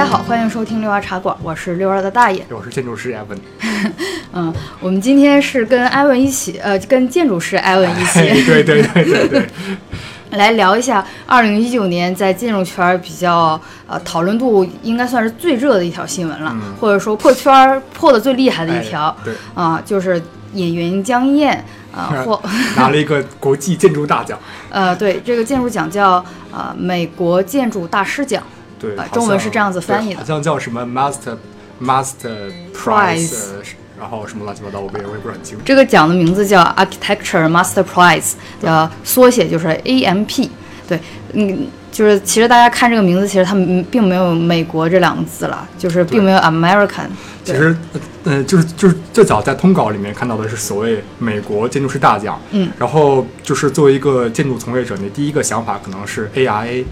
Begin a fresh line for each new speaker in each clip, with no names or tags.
家好，欢迎收听六二茶馆，我是六二的大爷。
我是建筑师艾文。
嗯，我们今天是跟艾文一起，呃，跟建筑师艾文一起，
对对对对对，
来聊一下二零一九年在建筑圈比较呃讨论度应该算是最热的一条新闻了，
嗯
或者说破圈儿破的最厉害的一条
哎对，
啊、就是演员江一燕啊、获
拿了一个国际建筑大奖。
呃对这个建筑奖叫呃美国建筑大师奖。
对，
中文是这样子翻译的
好像叫什么 Master Master
Prize
然后什么乱七八糟，我也我也不是很清楚。
这个奖的名字叫 Architecture Master Prize，呃，缩写就是 AMP。对，嗯，就是其实大家看这个名字，其实它们并没有美国这两个字了，就是并没有 American。
其实，呃，就是就是最早在通稿里面看到的是所谓美国建筑师大奖，
嗯，
然后就是作为一个建筑从业者，你第一个想法可能是 ARA，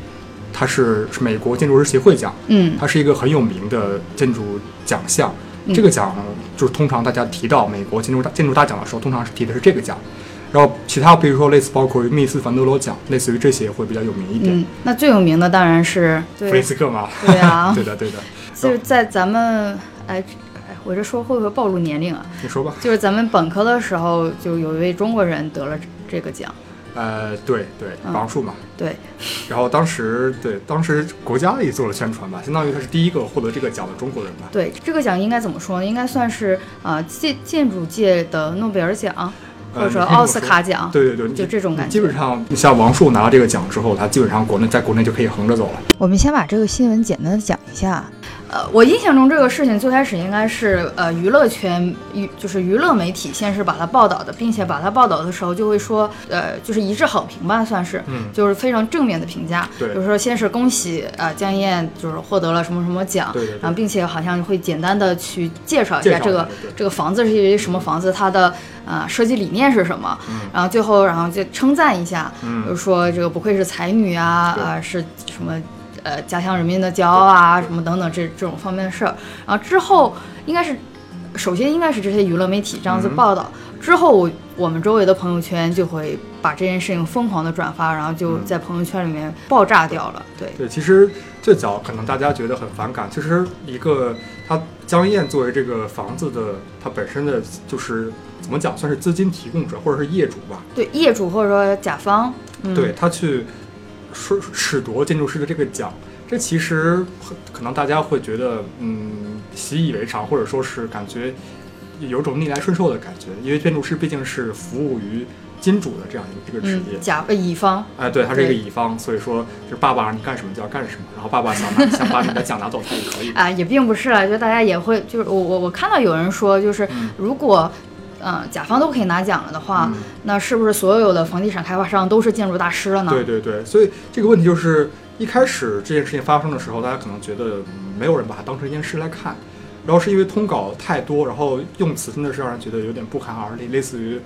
它是是美国建筑师协会奖，
嗯
它是一个很有名的建筑奖项。
嗯
这个奖就是通常大家提到美国建筑大建筑大奖的时候，通常是提的是这个奖。然后其他比如说类似包括于密斯凡德罗奖，类似于这些会比较有名一点。
嗯，那最有名的当然是
弗雷
对
斯克嘛，
对啊
对的 对的。
就是在咱们哎。哎我这说会不会暴露年龄啊？
你说吧。
就是咱们本科的时候，就有一位中国人得了这个奖。
呃，对对，
嗯
王树嘛。
对，
然后当时对当时国家也做了宣传吧，相当于他是第一个获得这个奖的中国人吧。
对，这个奖应该怎么说呢？应该算是呃建建筑界的诺贝尔奖，或者奥斯卡奖。
对对对，
就这种感觉
基本上，像王树拿了这个奖之后，他基本上国内在国内就可以横着走了。
我们先把这个新闻简单的讲一下。呃，我印象中这个事情最开始应该是呃娱乐圈娱就是娱乐媒体先是把它报道的，并且把它报道的时候就会说呃就是一致好评吧，算是，
嗯
就是非常正面的评价。
对
比如说先是恭喜呃江一燕就是获得了什么什么奖，
对对对
然后并且好像会简单的去介绍一下这个这个房子是一个什么房子，它的呃设计理念是什么，
嗯
然后最后然后就称赞一下，
嗯
就是说这个不愧是才女啊，
对
啊是什么呃家乡人民的骄傲啊，什么等等这这种方面的事儿。然后之后应该是，首先应该是这些娱乐媒体这样子
嗯
报道，之后我我们周围的朋友圈就会把这件事情疯狂的转发，然后就
嗯
在朋友圈里面爆炸掉了。对，
对，其实最早可能大家觉得很反感，其实一个他江一燕作为这个房子的它本身的就是怎么讲，算是资金提供者或者是业主吧，
对业主或者说甲方，嗯，
对他去说褫夺建筑师的这个奖，这其实很可能大家会觉得嗯习以为常，或者说是感觉有种逆来顺受的感觉，因为建筑师毕竟是服务于金主的这样一个这个职业
嗯，。甲呃乙方，
哎，对，他是一个乙方，所以说就是爸爸让你干什么就要干什么，然后爸爸想拿想把你的奖拿走，他也可以。
啊，也并不是啊，就大家也会，就是我我我看到有人说，就是
嗯
如果，呃，甲方都可以拿奖了的话，
嗯
那是不是所有的房地产开发商都是建筑大师了呢？
对对对，所以这个问题就是一开始这件事情发生的时候，大家可能觉得、嗯没有人把它当成一件事来看，然后是因为通稿太多，然后用词真的是让人觉得有点不寒而栗，类似于，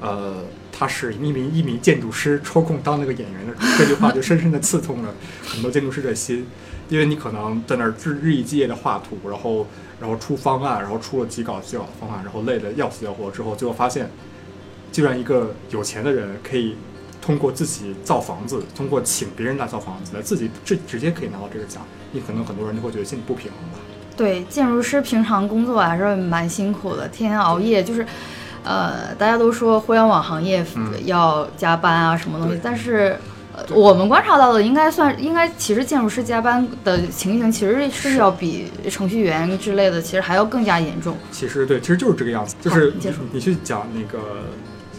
呃，他是一名一名建筑师抽空当那个演员的这句话，就深深的刺痛了很多建筑师的心，因为你可能在那儿日日以继夜的画图，然后然后出方案，然后出了几稿几稿的方案，然后累得要死要活之后，最后发现，居然一个有钱的人可以通过自己造房子，通过请别人来造房子，来自己直直接可以拿到这个奖，你可能很多人就会觉得心里不平衡吧。
对，建筑师平常工作还是蛮辛苦的，天天熬夜，就是，呃，大家都说互联网行业
嗯
要加班啊，什么东西，
对
但是。我们观察到的应该算，应该其实建筑师加班的情形其实是要比程序员之类的，其实还要更加严重。
其实对，其实就是这个样子，就是
你
去讲那个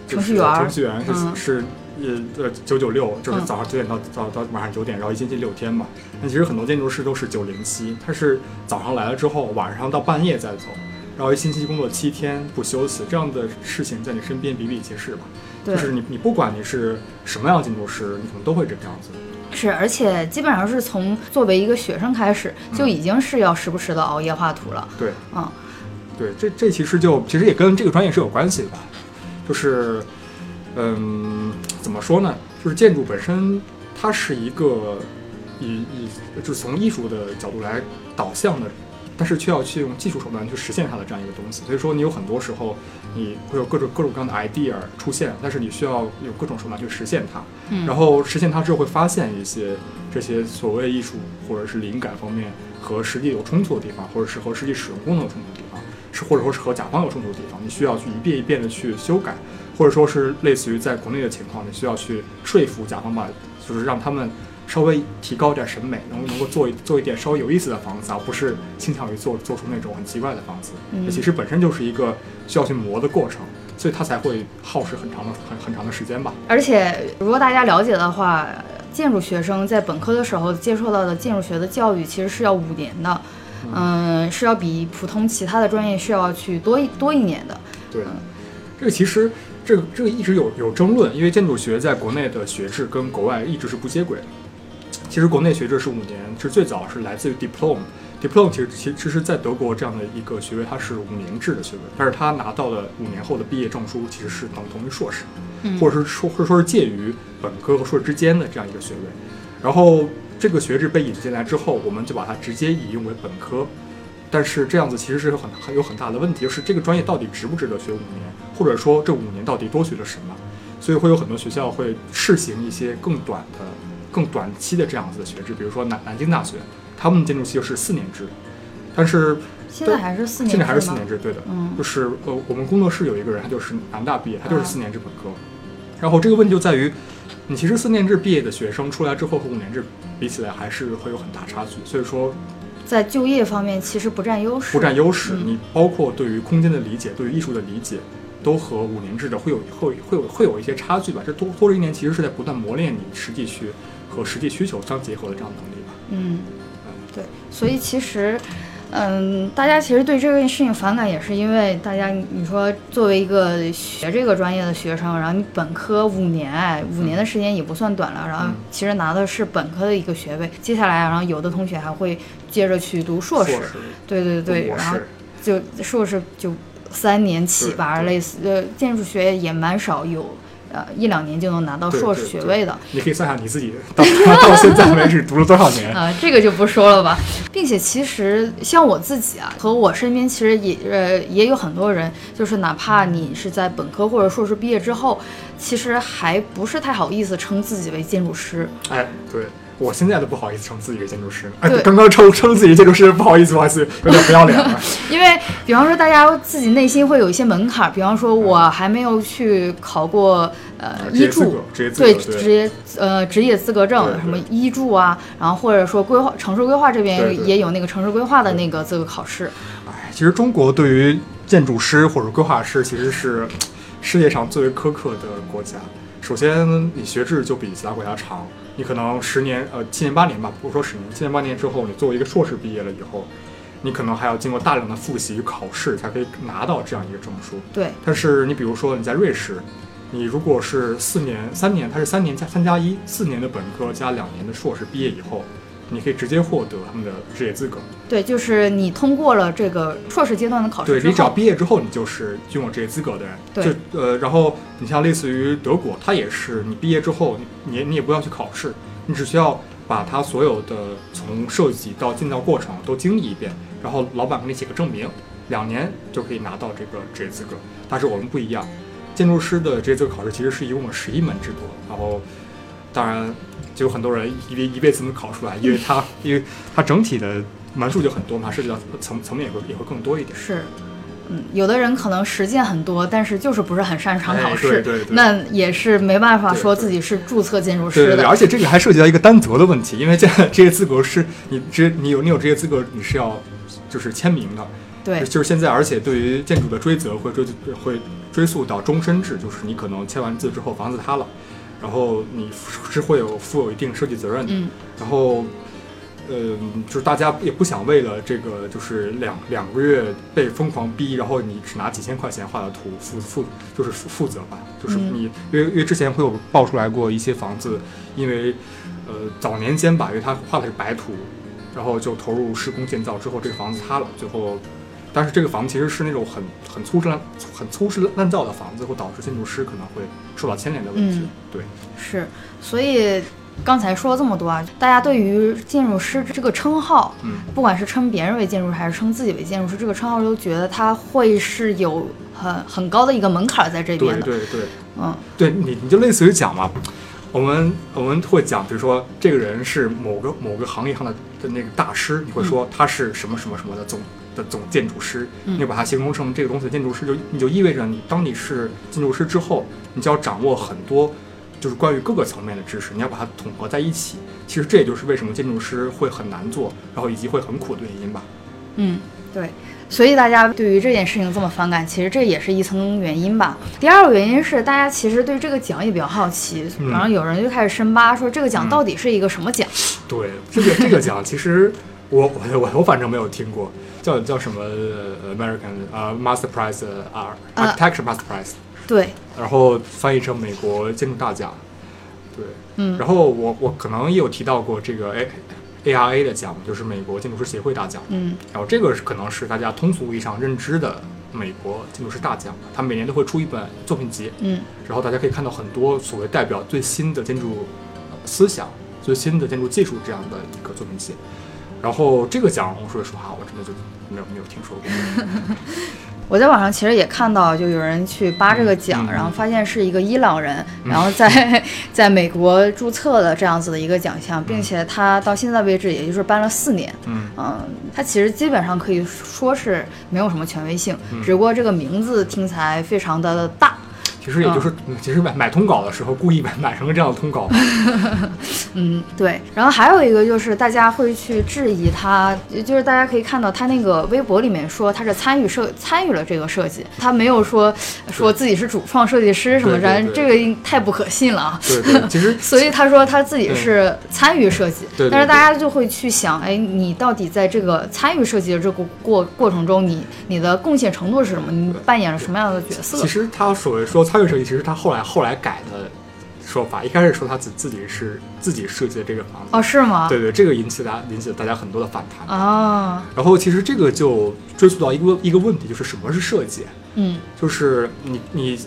就是
程序员
程序员是、
嗯
是呃呃九九六，就是
嗯
早上九点到到到晚上九点，然后一星期六天嘛。那其实很多建筑师都是九零七，他是早上来了之后，晚上到半夜再走，然后一星期工作七天不休息，这样的事情在你身边比比皆是吧？
对，
就是你你不管你是什么样的建筑师，你可能都会这个样子。
是，而且基本上是从作为一个学生开始，就已经是要时不时的熬夜画图了。
对，
嗯，
对，这这其实就其实也跟这个专业是有关系的吧，就是，嗯，怎么说呢？就是建筑本身它是一个以以就是从艺术的角度来导向的但是却要去用技术手段去实现它的这样一个东西。所以说，你有很多时候你会有各种各种各样的 idea 出现，但是你需要有各种手段去实现它。
嗯
然后实现它之后，会发现一些这些所谓艺术或者是灵感方面和实际有冲突的地方，或者是和实际使用功能有冲突的地方，是或者说是和甲方有冲突的地方，你需要去一遍一遍的去修改，或者说是类似于在国内的情况，你需要去说服甲方把，就是让他们稍微提高点审美，能能够做一做一点稍微有意思的房子，而不是倾向于做做出那种很奇怪的房子。
嗯
其实本身就是一个需要去磨的过程，所以它才会耗时很长的很很长的时间吧。
而且如果大家了解的话，建筑学生在本科的时候接受到的建筑学的教育其实是要五年的，嗯，是要比普通其他的专业是要去多一多一年的。
对，这个其实这个这个一直有有争论，因为建筑学在国内的学制跟国外一直是不接轨的。其实国内学制是五年，是最早是来自于 diploma。diploma 其实其其实在德国这样的一个学位，它是五年制的学位，但是他拿到的五年后的毕业证书其实是等同于硕士，
嗯
或者是说或者说是介于本科和硕士之间的这样一个学位。然后这个学制被引进来之后，我们就把它直接引用为本科。但是这样子其实是有很很有很大的问题，就是这个专业到底值不值得学五年，或者说这五年到底多学了什么？所以会有很多学校会试行一些更短的、更短期的这样子的学制，比如说南南京大学，他们建筑系是四年制，但是
现在还是四年制
现在还是四年制，对的。
嗯
就是呃，我们工作室有一个人，他就是南大毕业，他就是
啊
四年制本科。然后这个问题就在于，你其实四年制毕业的学生出来之后和五年制比起来，还是会有很大差距。所以说
在就业方面其实不占优势。
不占优势，
嗯
你包括对于空间的理解，对于艺术的理解，都和五年制的会有会会有会有一些差距吧。这多多了一年，其实是在不断磨练你实际去和实际需求相结合的这样的能力吧。
嗯，对，所以其实，嗯，大家其实对这件事情反感，也是因为大家你说作为一个学这个专业的学生，然后你本科五年，哎，五年的时间也不算短了，然后
嗯
其实拿的是本科的一个学位，接下来，然后有的同学还会接着去读硕士，对对对，然后，就硕士就三年起吧，
对
类似呃，建筑学也蛮少有。呃，一两年就能拿到硕士学位的，
你可以算下你自己到 到现在为止读了多少年。
啊、这个就不说了吧。并且其实像我自己啊，和我身边其实也呃也有很多人，就是哪怕你是在本科或者硕士毕业之后，其实还不是太好意思称自己为建筑师。
哎，对我现在都不好意思称自己为建筑师。哎
对，
刚刚称称自己建筑师，不好意思，不好意思，有点不要脸了。
因为，比方说，大家自己内心会有一些门槛，比方说，我还没有去考过呃医助对，职业呃职业资格证什么医助啊，然后或者说规划城市规划这边也有那个城市规划的那个资格考试。
哎，其实中国对于建筑师或者规划师其实是世界上最为苛刻的国家。首先，你学制就比其他国家长，你可能十年呃七年八年吧，不说十年，七年八年之后，你作为一个硕士毕业了以后，你可能还要经过大量的复习与考试才可以拿到这样一个证书。
对，
但是你比如说你在瑞士，你如果是四年三年，它是三年加三加一，四年的本科加两年的硕士，毕业以后，你可以直接获得他们的职业资格。
对，就是你通过了这个硕士阶段的考试之
对你只要，毕业之后，你就是拥有职业资格的人。
对
就呃，然后你像类似于德国，它也是你毕业之后，你你你也不要去考试，你只需要把它所有的从设计到建造过程都经历一遍，然后老板给你写个证明，两年就可以拿到这个职业资格。但是我们不一样，建筑师的职业资格考试其实是一共有十一门制度，然后当然就有很多人一辈一辈子能考出来，因为它 因为它整体的门数就很多嘛，涉及到层层面也会也会更多一点。
是，嗯，有的人可能实践很多，但是就是不是很擅长
哎
考试，
对对对
那也是没办法说自己是注册建筑师的。
而且这个还涉及到一个担责的问题，因为这 这些资格是你这你有你有这些资格，你是要就是签名的，
对
就是现在，而且对于建筑的追责会追会追溯到终身制，就是你可能签完字之后房子塌了，然后你是会有负有一定设计责任的，
嗯，
然后。呃，就是大家也不想为了这个，就是两两个月被疯狂逼，然后你只拿几千块钱画的图负负就是负负责吧，就是
嗯
你、因为因为之前会有爆出来过一些房子，因为呃早年间吧，因为他画的是白图，然后就投入施工建造之后，这个房子塌了，最后，但是这个房子其实是那种很很粗制滥很粗制滥造的房子，会导致建筑师可能会受到牵连的问题。
嗯。
对，
是，所以刚才说了这么多啊，大家对于建筑师这个称号，
嗯，
不管是称别人为建筑师，还是称自己为建筑师，这个称号都觉得他会是有很很高的一个门槛在这边的。
对对对，
嗯，
对你你就类似于讲嘛，我们我们会讲，比如说这个人是某个某个行业上的的那个大师，你会说他是什么什么什么的总的总建筑师，
嗯
你把它形容成这个东西的建筑师，就你就意味着你当你是建筑师之后，你就要掌握很多。就是关于各个层面的知识，你要把它统合在一起。其实这也就是为什么建筑师会很难做，然后以及会很苦的原因吧。
嗯，对，所以大家对于这件事情这么反感，其实这也是一层原因吧。第二个原因是，大家其实对这个奖也比较好奇，
嗯
然后有人就开始深扒，说这个奖到底是一个什么奖？
对，这个这个奖其实我我我我反正没有听过，叫叫什么呃 American 啊、Master Prize 啊、
呃
Architecture Master Prize，、
对，
然后翻译成美国建筑大奖。对，
嗯
然后我我可能也有提到过这个 A A R A 的奖，就是美国建筑师协会大奖。
嗯
然后这个是可能是大家通俗意义上认知的美国建筑师大奖，他每年都会出一本作品集，
嗯
然后大家可以看到很多所谓代表最新的建筑呃思想、最新的建筑技术这样的一个作品集。然后这个奖，我说实话，我真的就没有没有听说过。
我在网上其实也看到，就有人去扒这个奖，然后发现是一个伊朗人，
嗯
然后在在美国注册的这样子的一个奖项，并且他到现在为止也就是颁了四年。
嗯
嗯，他其实基本上可以说是没有什么权威性，
嗯
只不过这个名字听起来非常的大。
其实也就是，其实买买通稿的时候故意买买成了这样的通稿。
嗯，对。然后还有一个就是大家会去质疑他，就是大家可以看到他那个微博里面说他是参与设参与了这个设计，他没有说说自己是主创设计师什么的，这个太不可信了啊。
对对，其实
所以他说他自己是参与设计，
对对
但是大家就会去想，哎，你到底在这个参与设计的这个过过程中，你你的贡献程度是什么？你扮演了什么样的角色？
其实他所谓说参与设计，其实他后来后来改的说法，一开始说他自自己是自己设计的这个房子。
哦，是吗？
对对，这个引起大家引起了大家很多的反弹。
啊，
然后其实这个就追溯到一个一个问题，就是什么是设计？
嗯
就是你你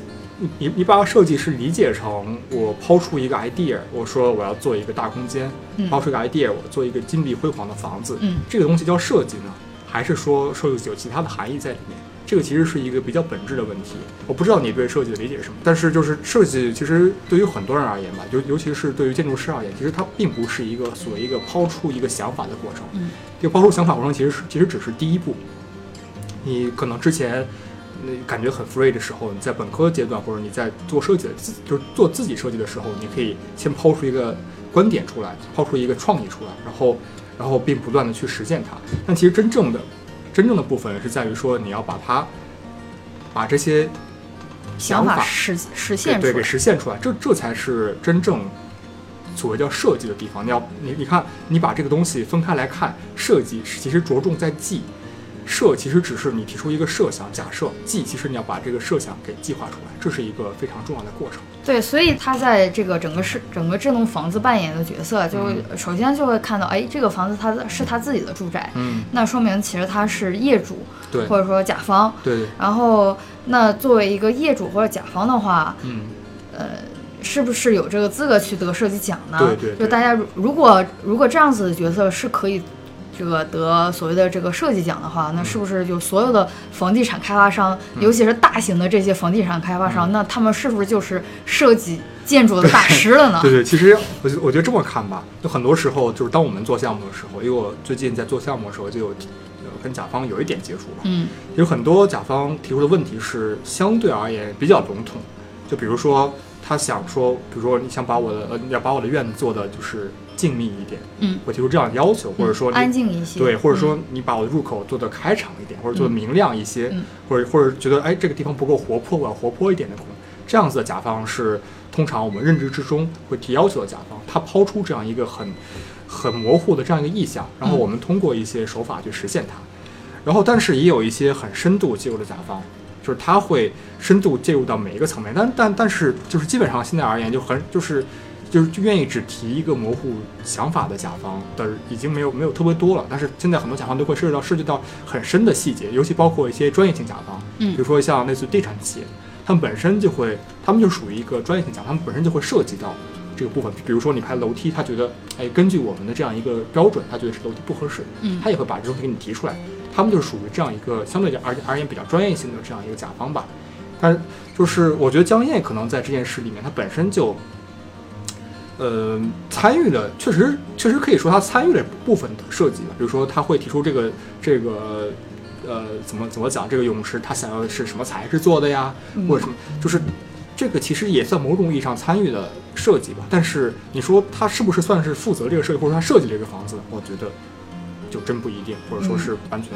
你你把设计师理解成我抛出一个 idea，我说我要做一个大空间，
嗯
抛出一个 idea，我做一个金碧辉煌的房子，
嗯
这个东西叫设计呢，还是说设计有其他的含义在里面？这个其实是一个比较本质的问题。我不知道你对设计的理解是什么，但是就是设计，其实对于很多人而言吧，尤尤其是对于建筑师而言，其实它并不是一个所谓一个抛出一个想法的过程。
嗯
这个抛出想法过程其实是其实只是第一步。你可能之前那感觉很 free 的时候，你在本科阶段或者你在做设计的自就是做自己设计的时候，你可以先抛出一个观点出来，抛出一个创意出来，然后然后并不断的去实现它。但其实真正的真正的部分是在于说你要把它把这些
想
法
实实
对对给
现出来。
实现出来，这这才是真正所谓叫设计的地方。你要你你看，你把这个东西分开来看，设计其实着重在计，设其实只是你提出一个设想假设，计其实你要把这个设想给计划出来，这是一个非常重要的过程。
对，所以他在这个整个是整个这栋房子扮演的角色，就
嗯
首先就会看到，哎，这个房子它是他自己的住宅，
嗯，
那说明其实他是业主
对
或者说甲方。
对对，
然后，那作为一个业主或者甲方的话，
嗯，呃
是不是有这个资格去得设计奖呢？
对对对
就大家如如果如果这样子的角色是可以。这个得所谓的这个设计奖的话，那是不是就所有的房地产开发商，
嗯。
尤其是大型的这些房地产开发商，那他们是不是就是设计建筑的大师了呢？
对对，其实我觉我觉得这么看吧，就很多时候就是当我们做项目的时候，因为我最近在做项目的时候就有呃跟甲方有一点接触吧，
嗯。
有很多甲方提出的问题是相对而言比较笼统，就比如说他想说，比如说你想把我的呃你要把我的院子做的就是静谧一点，
嗯，
我提出这样的要求，或者说你
安静一些，
对，或者
嗯。
说你把我的入口做的开敞一点，或者做的明亮一些，
嗯。
或者或者觉得哎这个地方不够活泼，我要活泼一点的，这样子的甲方是通常我们认知之中会提要求的甲方，他抛出这样一个很很模糊的这样一个意向，然后
嗯
我们通过一些手法去实现它，然后但是也有一些很深度介入的甲方。就是他会深度介入到每一个层面，但但但是就是基本上现在而言就很就是就是愿意只提一个模糊想法的甲方的已经没有没有特别多了，但是现在很多甲方都会涉及到涉及到很深的细节，尤其包括一些专业性甲方，
嗯。
比如说像类似于地产企业，他们本身就会，他们就属于一个专业性甲，他们本身就会涉及到这个部分，比如说你拍楼梯，他觉得，哎，根据我们的这样一个标准，他觉得是楼梯不合适，
嗯。
他也会把这东西给你提出来。他们就属于这样一个相对而而言比较专业性的这样一个甲方吧。但是就是我觉得江燕可能在这件事里面，他本身就，呃，参与了，确实确实可以说他参与了部分的设计吧。比如说他会提出这个这个。呃，怎么怎么讲？这个泳池他想要的是什么材质做的呀，
嗯
或者什么？就是这个其实也算某种意义上参与的设计吧。但是你说他是不是算是负责这个设计，或者说他设计这个房子？我觉得就真不一定，或者说是完全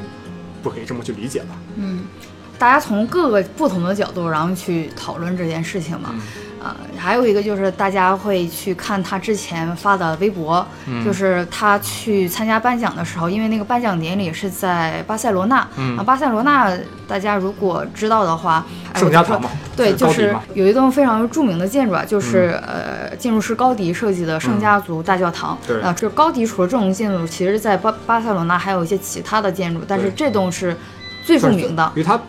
不可以这么去理解吧。
嗯，大家从各个不同的角度，然后去讨论这件事情嘛。
嗯
啊、还有一个就是大家会去看他之前发的微博，
嗯
就是他去参加颁奖的时候，因为那个颁奖典礼是在巴塞罗那。
嗯
啊，巴塞罗那大家如果知道的话，哎
圣家堂嘛，
对，就是有一栋非常著名的建筑啊，就是、呃建筑师高迪设计的圣家族大教堂。
对
啊，这高迪除了这种建筑，其实在巴巴塞罗那还有一些其他的建筑，但是这栋是最著名的。
因为它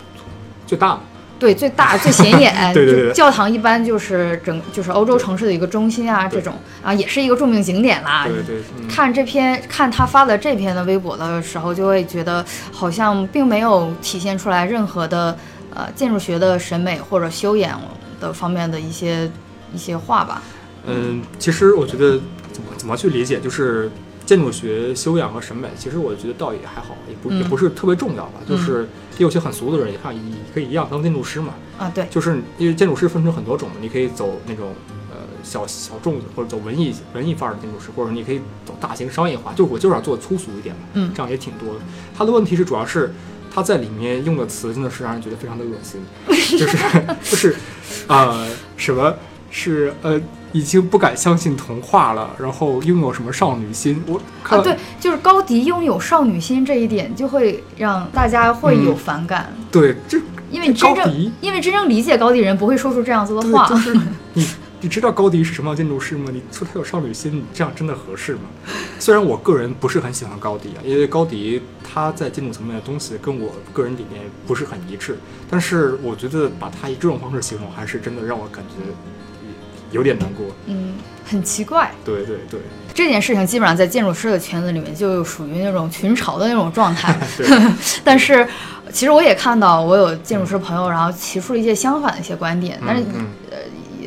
最大嘛。
对，最大最显眼。
对对对
就教堂一般就是整就是欧洲城市的一个中心啊，这种啊也是一个著名景点啦。
对对
看这篇看他发的这篇的微博的时候，就会觉得好像并没有体现出来任何的呃建筑学的审美或者修养的方面的一些一些话吧。
嗯，其实我觉得怎么怎么去理解，就是建筑学修养和审美，其实我觉得倒也还好，也不、也
嗯
不是特别重要吧。就是也有些很俗的人，也看也可以一样当建筑师嘛。
啊，对，
就是因为建筑师分成很多种，你可以走那种呃小小众的，或者走文艺文艺范儿的建筑师，或者你可以走大型商业化，就我就是要做粗俗一点嘛，
嗯
这样也挺多的。他的问题是主要是他在里面用的词真的是让人觉得非常的恶心，就是 就是呃什么是呃已经不敢相信童话了，然后拥有什么少女心，我看
啊，对，就是高迪拥有少女心这一点，就会让大家会有反感，
对这
因为真正因为真正理解高迪人不会说出这样子的，话。
就是你，你知道高迪是什么样建筑师吗？你说他有少女心，你这样真的合适吗？虽然我个人不是很喜欢高迪啊，因为高迪他在建筑层面的东西跟我个人理念不是很一致，但是我觉得把他以这种方式形容，还是真的让我感觉有点难过。
嗯，很奇怪。
对对对
这件事情基本上在建筑师的圈子里面就属于那种群嘲的那种状态。
对，
但是其实我也看到，我有建筑师朋友，然后提出了一些相反的一些观点，但是
嗯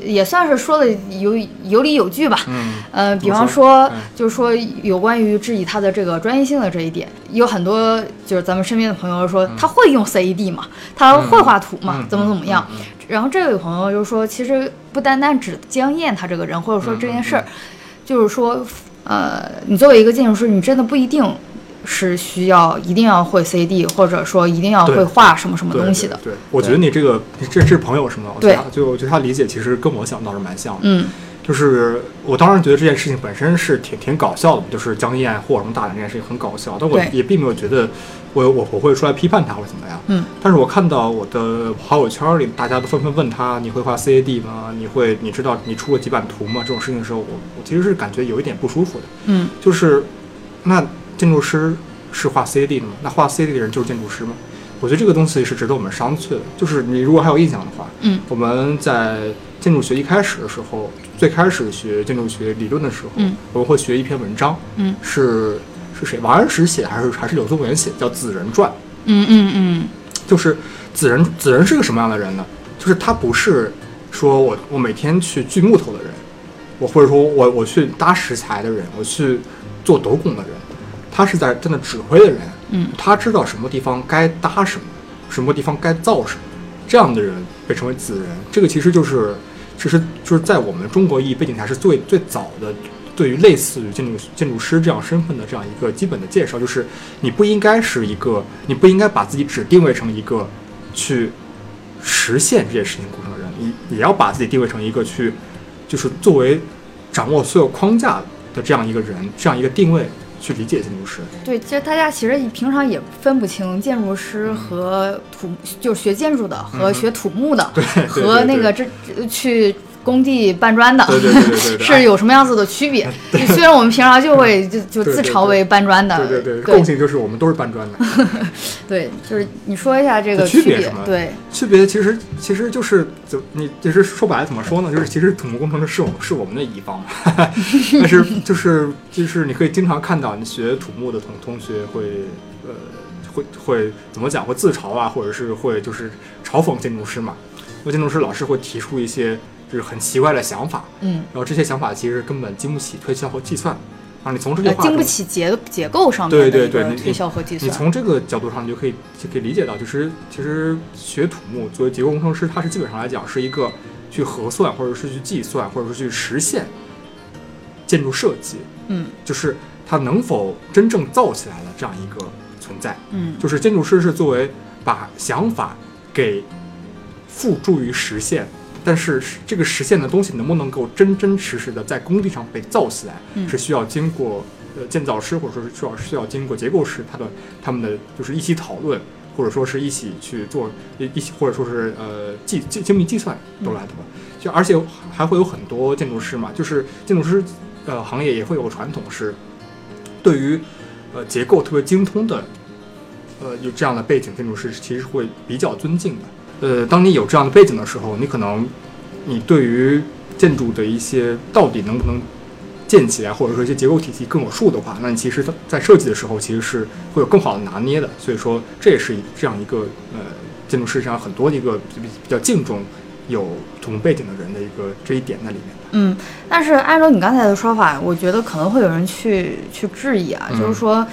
也算是说的有有理有据吧。
嗯
呃，比方
说
就是说有关于质疑他的这个专业性的这一点，有很多就是咱们身边的朋友说他会用 CAD 嘛，他会画图嘛，
嗯
怎么怎么样。然后这位朋友就说，其实不单单指江燕他这个人，或者说这件事儿，就是说，呃，你作为一个建筑师，你真的不一定是需要一定要会 CAD，或者说一定要会画什么什么东西的。
对，对我觉得你这个这这是朋友是吗？
对
就我觉得他理解其实跟我想倒是蛮像的。
嗯
就是我当然觉得这件事情本身是挺挺搞笑的，就是江燕或什么大胆这件事情很搞笑，但我也并没有觉得我我我会出来批判他或者怎么样。
嗯，
但是我看到我的好友圈里大家都纷纷问他你会画 CAD 吗？你会你知道你出过几版图吗？这种事情的时候，我我其实是感觉有一点不舒服的。
嗯
就是那建筑师是画 CAD 的吗？那画 CAD 的人就是建筑师吗？我觉得这个东西是值得我们商榷的。就是你如果还有印象的话，
嗯
我们在建筑学一开始的时候，最开始学建筑学理论的时候，
嗯
我们会学一篇文章，
嗯
是是谁？王安石写还是还是柳宗元写？叫《子人传》。
嗯嗯嗯
就是子人，子人是个什么样的人呢？就是他不是说我我每天去锯木头的人，我或者说我我去搭石材的人，我去做斗拱的人，他是在在那指挥的人，
嗯
他知道什么地方该搭什么，什么地方该造什么，这样的人被称为子人。这个其实就是，其实就是在我们中国意义背景下是最最早的。对于类似于建筑建筑师这样身份的这样一个基本的介绍，就是你不应该是一个，你不应该把自己只定位成一个去实现这件事情过程的人，你也要把自己定位成一个去，就是作为掌握所有框架的这样一个人，这样一个定位去理解建筑师。
对，其实大家其实平常也分不清建筑师和土，就是学建筑的和学土木的，
对，
和那个这这去工地搬砖的，
对对对对对对，
是有什么样子的区别？虽然我们平常就会就就自嘲为搬砖的，
对对对，共性就是我们都是搬砖的。
对，就是你说一下这个
区
别，对，
区别其实其实就是怎你其实说白了怎么说呢？就是其实土木工程师是我们是我们的乙方，但是就是就是你可以经常看到你学土木的同同学会呃会会怎么讲？会自嘲啊，或者是会就是嘲讽建筑师嘛？因为建筑师老师会提出一些。就是很奇怪的想法，
嗯，
然后这些想法其实根本经不起推敲和计算，啊，你从这句话
经不起结结构上
面的
推敲和计算，
你从这个角度上你就可以就可以理解到，就是其实学土木作为结构工程师，他是基本上来讲是一个去核算或者是去计算或者是去实现建筑设计，
嗯，
就是它能否真正造起来的这样一个存在，
嗯，
就是建筑师是作为把想法给付诸于实现。但是这个实现的东西能不能够真真实实的在工地上被造起来，是需要经过呃建造师或者说是需要需要经过结构师他的他们的就是一起讨论，或者说是一起去做一一起或者说是呃计精精密计算都来的吧。就而且还会有很多建筑师嘛，就是建筑师呃行业也会有传统是对于呃结构特别精通的呃有这样的背景建筑师其实会比较尊敬的。呃，当你有这样的背景的时候，你可能，你对于建筑的一些到底能不能建起来，或者说一些结构体系更有数的话，那你其实在设计的时候其实是会有更好的拿捏的。所以说，这也是这样一个呃，建筑师上很多的一个比比较敬重有土木背景的人的一个这一点在里面。
嗯，但是按照你刚才的说法，我觉得可能会有人去去质疑啊，就是说。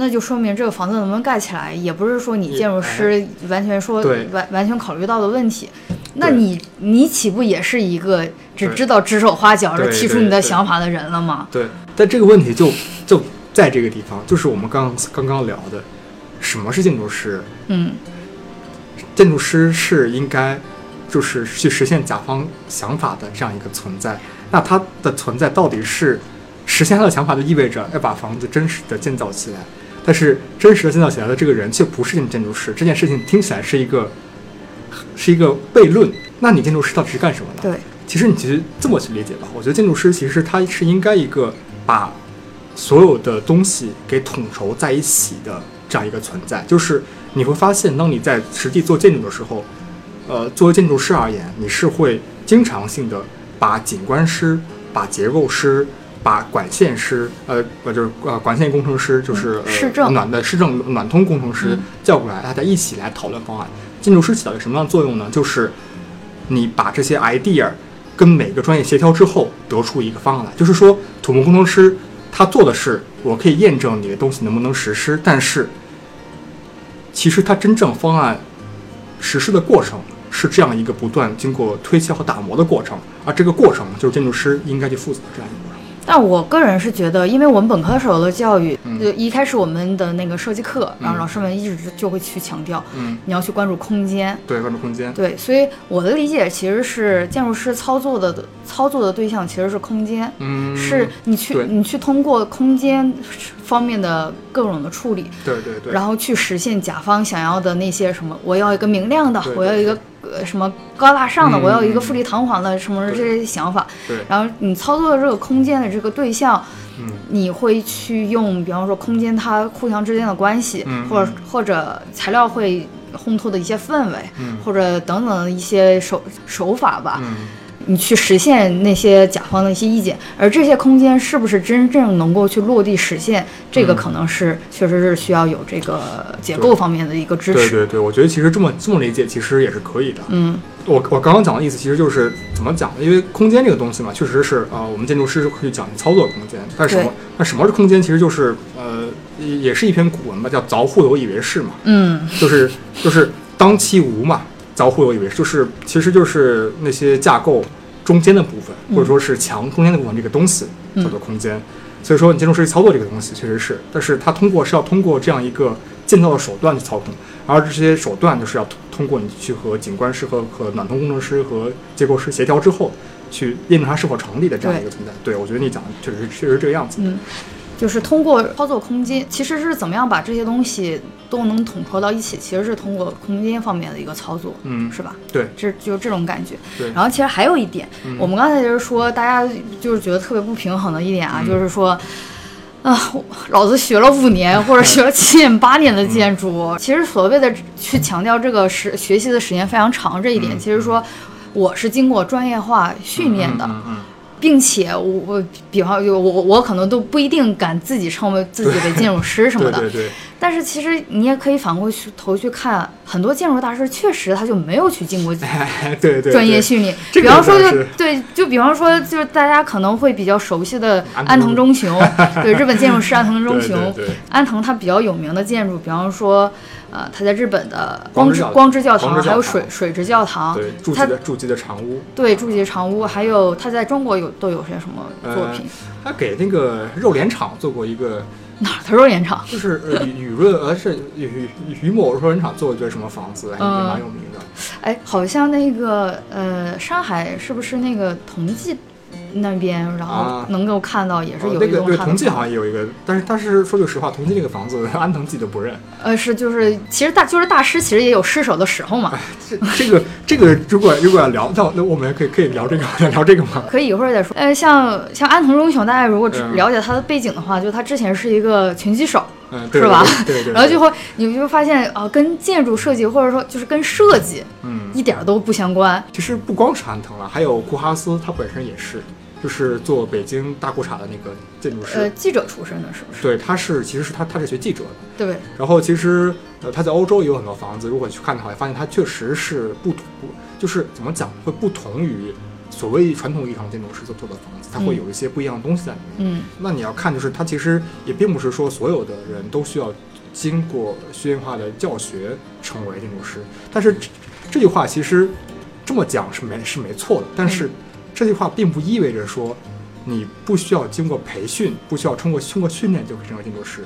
那就说明这个房子能不能盖起来，也不是说你建筑师完全说完完全考虑到的问题。那你你岂不也是一个只知道指手画脚的提出你的想法的人了吗？
对。但这个问题就就在这个地方，就是我们刚刚刚聊的，什么是建筑师？
嗯，
建筑师是应该就是去实现甲方想法的这样一个存在。那他的存在到底是实现他的想法，就意味着要把房子真实的建造起来。但是真实的建造起来的这个人却不是建建筑师，这件事情听起来是一个是一个悖论。那你建筑师到底是干什么的？
对，
其实你其实这么去理解吧。我觉得建筑师其实他是应该一个把所有的东西给统筹在一起的这样一个存在。就是你会发现，当你在实际做建筑的时候，呃，作为建筑师而言，你是会经常性的把景观师、把结构师。把管线师，呃，不，就是呃，管线工程师，就是市政，暖的市政暖通工程师叫过来，大家一起来讨论方案。建筑师起到一个什么样的作用呢？就是你把这些 idea 跟每个专业协调之后，得出一个方案来。就是说，土木工程师他做的是，我可以验证你的东西能不能实施，但是其实他真正方案实施的过程是这样一个不断经过推敲和打磨的过程，而这个过程就是建筑师应该去负责这样一个。
但我个人是觉得，因为我们本科时候的教育，就一开始我们的那个设计课，然后老师们一直就会去强调，
嗯，
你要去关注空间，
对，关注空间，
对，所以我的理解其实是建筑师操作的操作的对象其实是空间，
嗯，
是你去你去通过空间方面的各种的处理，
对对对，
然后去实现甲方想要的那些什么，我要一个明亮的，我要一个。呃，什么高大上的？我要一个富丽堂皇的什么这些想法。
对。
然后你操作的这个空间的这个对象，
嗯，
你会去用，比方说空间它互相之间的关系，或者或者材料会烘托的一些氛围，或者等等的一些手手法吧。
嗯。
你去实现那些甲方的一些意见，而这些空间是不是真正能够去落地实现？这个可能是确实是需要有这个结构方面的一个支持。
对对对，我觉得其实这么这么理解其实也是可以的。
嗯，
我我刚刚讲的意思其实就是怎么讲呢？因为空间这个东西嘛，确实是呃，我们建筑师是可以讲操作空间。但什么？那什么是空间？其实就是呃，也是一篇古文吧，叫“凿户有以为室”嘛。
嗯，
就是就是当其无嘛，凿户有以为室，就是其实就是那些架构。中间的部分，或者说是墙中间的部分，这个东西叫做空间。所以说，你建筑师操作这个东西确实是，但是它通过是要通过这样一个建造的手段去操控，而这些手段就是要通过你去和景观师和和暖通工程师和结构师协调之后，去验证它是否成立的这样一个存在。对，我觉得你讲的确实确实是这个样子。
嗯，就是通过操作空间，其实是怎么样把这些东西都能统筹到一起，其实是通过空间方面的一个操作，
嗯，
是吧？
对，
这就是这种感觉。
对
然后其实还有一点，
嗯
我们刚才就是说，大家就是觉得特别不平衡的一点啊，
嗯
就是说。啊，我老子学了五年或者学了七年八年的建筑，其实所谓的去强调这个时学习的时间非常长这一点，
嗯
其实说我是经过专业化训练的，
嗯嗯
并且我我比方就我我可能都不一定敢自己称为自己为建筑师什
嗯，
么的，
对 对对，
但是其实你也可以反过去头去看，很多建筑大师确实他就没有去经过
哎 对对，
专业训练。
这个
比方说就，对，就比方说，就是大家可能会比较熟悉的
安藤
忠雄，对，日本建筑师安藤忠雄。安藤他比较有名的建筑，比方说，呃，他在日本的光之
光之教
堂，还有水水之教堂，
对筑基
他
的筑基的长屋，
对筑基长屋，还有他在中国有都有些什么作品？
他给那个肉联厂做过一个，
哪儿的肉联厂？
就是呃雨雨润，呃是雨雨雨某肉联厂做一个什么房子，还蛮有名的。
哎，好像那个呃，上海是不是那个同济那边，然后
啊
能够看到也是
哦
有一
那个对同济好像也有一个，但是但是说句实话，同济那个房子安藤自己都不认。
呃，是就是，其实大就是大师，其实也有失手的时候嘛。
这这个这个如果如果要聊，那那我们可以可以聊这个 聊这个吗？
可以一会儿再说。呃，像像安藤忠雄，大家如果了解他的背景的话，就他之前是一个拳击手，
嗯，对
是吧
对对对，
然后就会你就会发现啊、跟建筑设计或者说就是跟设计
嗯，
一点儿都不相关。
其实不光是安藤了，还有库哈斯，他本身也是，就是做北京大裤衩的那个建筑师。
呃，记者出身的，是不是？
对，他是其实是他他是学记者的，
对，
然后其实呃他在欧洲也有很多房子，如果去看的话，发现他确实是不同，不就是怎么讲会不同于所谓传统意义上建筑师所做的房子，它会有一些不一样的东西在里面。
嗯
那你要看，就是它其实也并不是说所有的人都需要经过学院化的教学成为建筑师，但是这这句话其实这么讲是没是没错的，但是这句话并不意味着说你不需要经过培训，不需要通过通过训练就可以成为建筑师。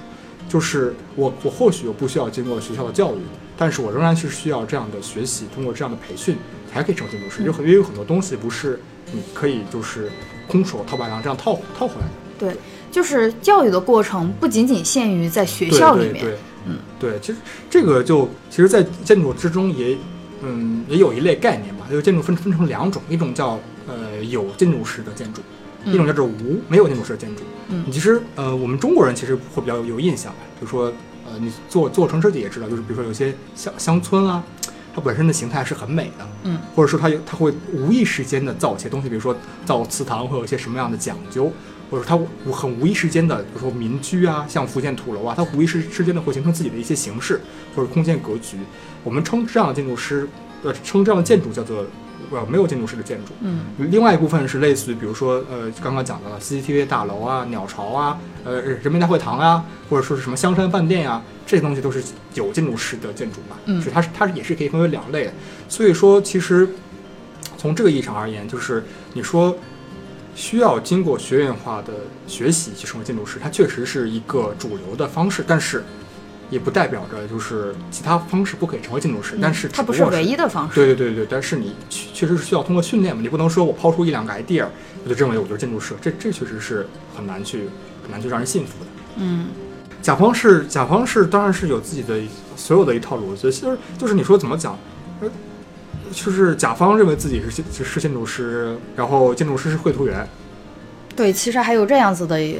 就是我我或许我不需要经过学校的教育，但是我仍然是需要这样的学习，通过这样的培训才可以成为建筑师。有很也有很多东西不是你可以就是空手套白狼这样套套回来的。
对，就是教育的过程不仅仅限于在学校里面，
对对，
嗯，
对，其实这个就其实，在建筑之中也，嗯，也有一类概念吧，就是建筑分分成两种，一种叫呃有建筑师的建筑，一种叫做无没有建筑师的建筑。
嗯
其实呃，我们中国人其实会比较有印象吧，比如说呃，你做做城市设计也知道，就是比如说有些乡乡村啊。它本身的形态是很美的，
嗯，
或者说它有它会无意识间的造一些东西，比如说造祠堂会有一些什么样的讲究，或者说它无很无意识间的，比如说民居啊，像福建土楼啊，它无意识之间的会形成自己的一些形式或者空间格局。我们称这样的建筑师，呃，称这样的建筑叫做呃没有建筑师的建筑。
嗯
另外一部分是类似于，比如说呃刚刚讲到的 CCTV 大楼啊、鸟巢啊、呃人民大会堂啊，或者说是什么香山饭店呀、这些东西都是有建筑师的建筑嘛。
嗯
是它是它也是可以分为两类的。所以说，其实从这个意义上而言，就是你说需要经过学院化的学习去成为建筑师，它确实是一个主流的方式，但是也不代表着就是其他方式不可以成为建筑师。但是
嗯它不是唯一的方式。
对对对对，但是你确确实是需要通过训练嘛，你不能说我抛出一两个 idea，我就认为我就是建筑师，这这确实是很难去很难去让人信服的。
嗯
甲方是甲方是当然是有自己的所有的一套逻辑，就是就是你说怎么讲，呃，就是甲方认为自己是建是建筑师，然后建筑师是绘图员，
对，其实还有这样子的一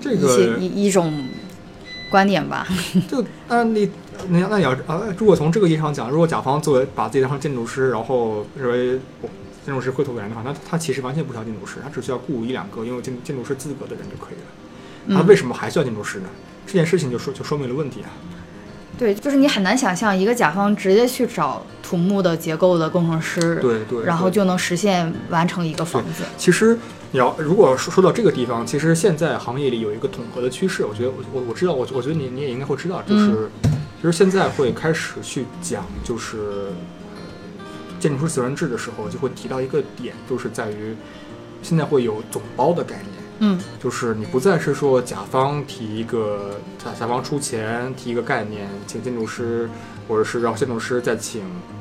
这个
一一种观点吧。
就那你那那你要啊，如果从这个意义上讲，如果甲方作为把自己当成建筑师，然后认为我建筑师绘图员的话，那他其实完全不需要建筑师，他只需要雇一两个拥有建建筑师资格的人就可以了。他
嗯
为什么还需要建筑师呢？这件事情就说就说明了问题啊。
对，就是你很难想象一个甲方直接去找土木的结构的工程师，
对对，
然后就能实现完成一个房子。
其实你要如果说说到这个地方，其实现在行业里有一个统合的趋势，我觉得我我我知道，我我觉得你你也应该会知道，就是、其实现在会开始去讲，就是呃建筑师责任制的时候，就会提到一个点，就是在于现在会有总包的概念。
嗯
就是你不再是说甲方提一个，甲甲方出钱提一个概念，请建筑师，或者是让建筑师再请呃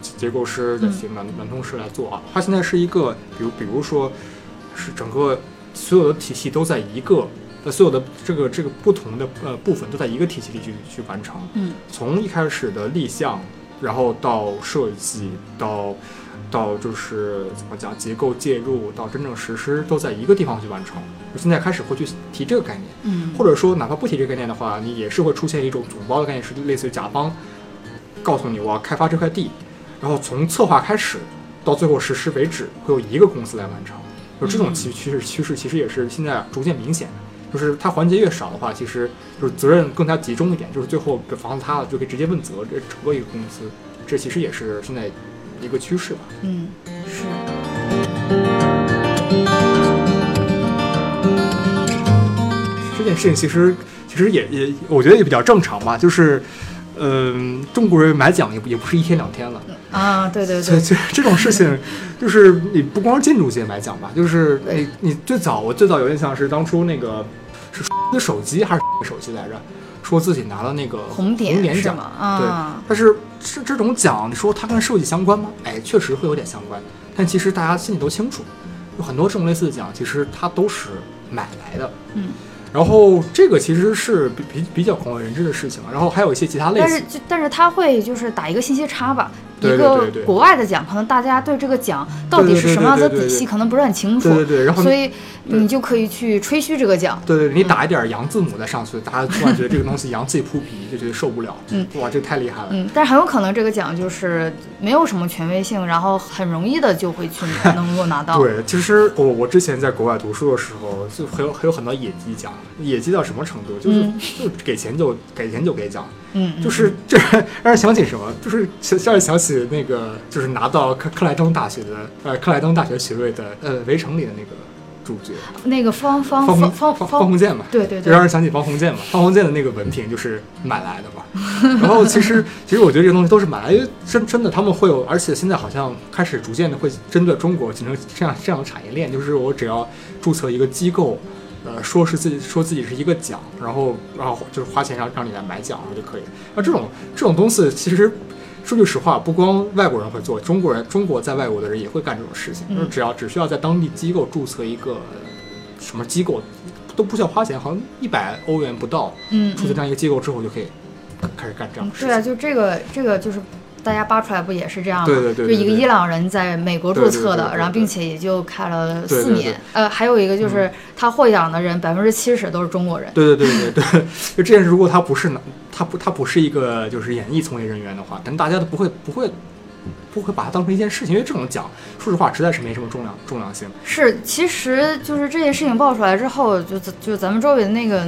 结构师再请软软通师来做啊。它现在是一个，比如比如说是整个所有的体系都在一个那所有的这个这个不同的呃部分都在一个体系里去去完成。
嗯，
从一开始的立项，然后到设计，到到就是怎么讲结构介入，到真正实施，都在一个地方去完成。就现在开始会去提这个概念，
嗯
或者说哪怕不提这个概念的话，你也是会出现一种总包的概念，是类似于甲方告诉你我要开发这块地，然后从策划开始到最后实施为止，会有一个公司来完成。就这种趋趋势趋势，其实也是现在逐渐明显的。就是它环节越少的话，其实就是责任更加集中一点，就是最后这房子塌了就可以直接问责这整个一个公司，这其实也是现在一个趋势吧。
嗯是。
这件事情其实其实也也我觉得也比较正常吧，就是嗯、中国人买奖也不也不是一天两天了。
啊，对对
所以
对，
这这种事情，就是你不光是建筑界买奖吧，就是你你最早我最早有印象是当初那个是的手机还是手机来着，说自己拿了那个
红点
红点奖，
是吗？啊，
但是这这种奖，你说它跟设计相关吗？哎，确实会有点相关，但其实大家心里都清楚，有很多这种类似的奖，其实它都是买来的。
嗯，
然后这个其实是比比比较广为人知的事情，然后还有一些其他类似
但是，就但是他会就是打一个信息差吧。
对
一个国外的奖，可能大家对这个奖到底是什么样的底细，可能不是很清楚
对，对对，然后
所以你就可以去吹嘘这个奖。
对对，你打一点洋字母再上去，大家突然觉得这个东西洋气扑鼻，就觉得受不了。
嗯，
哇，这个太厉害了。
嗯，但是很有可能这个奖就是没有什么权威性，然后很容易的就会去能够拿到。
对，其实我我之前在国外读书的时候，就很有很有很多野鸡奖，野鸡到什么程度？就是、
嗯
就给钱就给钱就给奖，
嗯，嗯，
就是这让人想起什么？就是想让人想起那个就是拿到克克莱登大学的呃克莱登大学学位的呃围城里的那个主角
那个方方
方
方方
方方鸿渐嘛。
对对对
就让，人想起方鸿渐嘛，方鸿渐的那个文凭就是买来的嘛。然后其实其实我觉得这个东西都是买来，因为真真的他们会有，而且现在好像开始逐渐的会针对中国形成这样这样的产业链，就是我只要注册一个机构，呃，说是自己说自己是一个奖，然后然后就是花钱让让你来买奖，然后就可以。那这种这种东西其实。说句实话，不光外国人会做，中国人中国在外国的人也会干这种事情，
嗯
就是只要只需要在当地机构注册一个什么机构，都不需要花钱，好像一百欧元不到，
嗯，
注册这样一个机构之后就可以开始干这样的事情。
对啊，就这个这个就是大家扒出来不也是这样吗？
对对对对
就一个伊朗人在美国注册的，
对对对对对
然后并且也就开了
对对对
四年。呃，还有一个就是他获奖的人百分之七十都是中国人。
对对对对对，就这件事，如果他不是拿他不他不是一个就是演艺从业人员的话，但大家都不会不会不会把它当成一件事情，因为这种奖，说实话实在是没什么重量重量性。
是，其实就是这件事情爆出来之后，就咱就咱们周围的那个。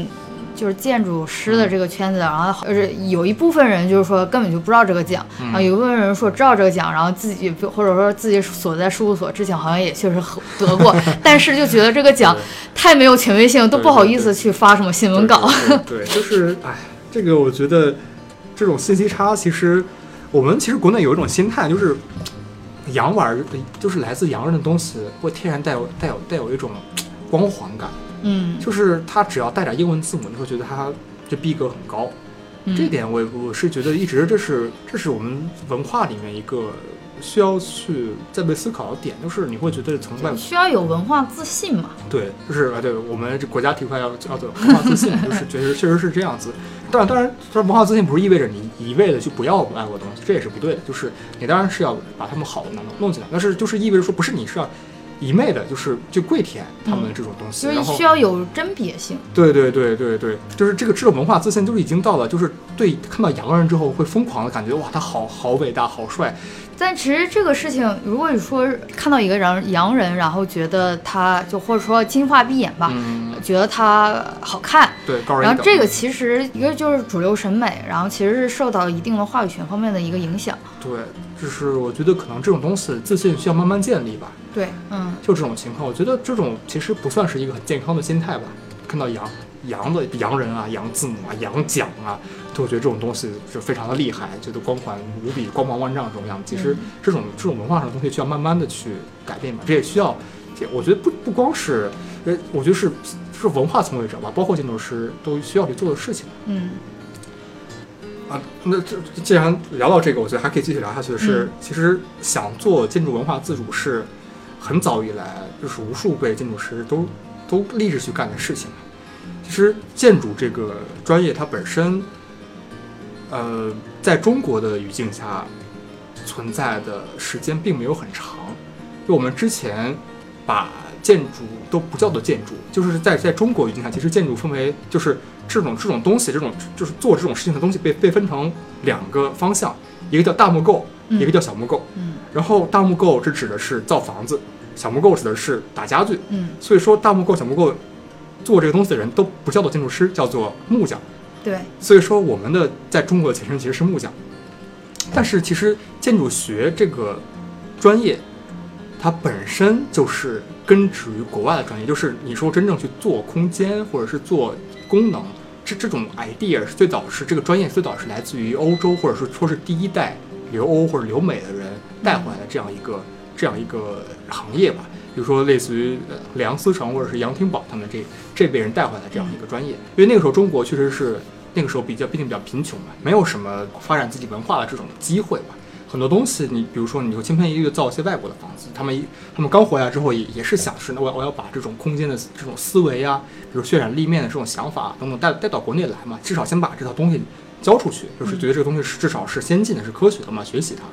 就是建筑师的这个圈子，然后呃有一部分人就是说根本就不知道这个奖，
嗯。
然后有一部分人说知道这个奖，然后自己或者说自己所在事务所之前好像也确实得过，但是就觉得这个奖太没有权威性，都不好意思去发什么新闻稿。
对就是哎，这个我觉得这种信息差，其实我们其实国内有一种心态，就是洋玩儿，就是来自洋人的东西，会天然带有带有带有一种光环感。
嗯，
就是它只要带点英文字母，你会觉得它这逼格很高。
嗯
这点我我是觉得一直这是这是我们文化里面一个需要去再被思考的点，就是你会觉得从外
需要有文化自信嘛。
对，就是啊，对我们这国家提出来要要的文化自信，就是确实确实是这样子。当然，当然，当然，文化自信不是意味着你一味的就不要外国东西，这也是不对的。就是你当然是要把他们好的弄弄进来，但是就是意味着说不是你是要一昧的，就是就跪舔他们这种东西，
就是需要有甄别性。
对对对对对，就是这个这种文化自信，就是已经到了，就是对看到洋人之后会疯狂的感觉，哇，他好好伟大，好帅。
但其实这个事情，如果你说看到一个洋洋人，然后觉得他就或者说金发碧眼吧，
嗯，
觉得他好看，
对。
然后这个其实一个就是主流审美，然后其实是受到一定的话语权方面的一个影响。
对，就是我觉得可能这种东西自信需要慢慢建立吧。
对，嗯，
就这种情况，我觉得这种其实不算是一个很健康的心态吧。看到洋洋的洋人啊、洋字母啊、洋奖啊，都觉得这种东西就非常的厉害，觉得光环无比、光芒万丈这种样子。其实
嗯
这种这种文化上的东西需要慢慢的去改变吧，这也需要，这我觉得不不光是，呃，我觉得是是文化从业者吧，包括建筑师都需要去做的事情。
嗯
啊，那这既然聊到这个，我觉得还可以继续聊下去的是，
嗯
其实想做建筑文化自主是很早以来就是无数位建筑师都都立志去干的事情。其其实建筑这个专业它本身，呃，在中国的语境下存在的时间并没有很长。就我们之前把建筑都不叫做建筑，就是在在中国语境下，其实建筑分为就是这种这种东西，这种就是做这种事情的东西被被分成两个方向，一个叫大木构，一个叫小木构。
嗯
然后大木构是指的是造房子，小木构指的是打家具。
嗯，
所以说大木构、小木构做这个东西的人都不叫做建筑师，叫做木匠。
对，
所以说我们的在中国的前身其实是木匠，但是其实建筑学这个专业，它本身就是根植于国外的专业，就是你说真正去做空间或者是做功能，这这种 idea 是最早是这个专业最早是来自于欧洲，或者是说是第一代留欧或者留美的人带回来的这样一个这样一个行业吧。比如说类似于呃梁思成或者是杨廷宝他们这这辈人带回来这样一个专业，因为那个时候中国确实是那个时候比较毕竟比较贫穷嘛，没有什么发展自己文化的这种机会吧。很多东西你比如说你就千篇一律造一些外国的房子，他们一他们刚回来之后也也是想是那我我要把这种空间的这种思维啊，比如渲染立面的这种想法等等带带到国内来嘛，至少先把这套东西交出去，就是觉得这个东西是至少是先进的，是科学的，嘛学习它。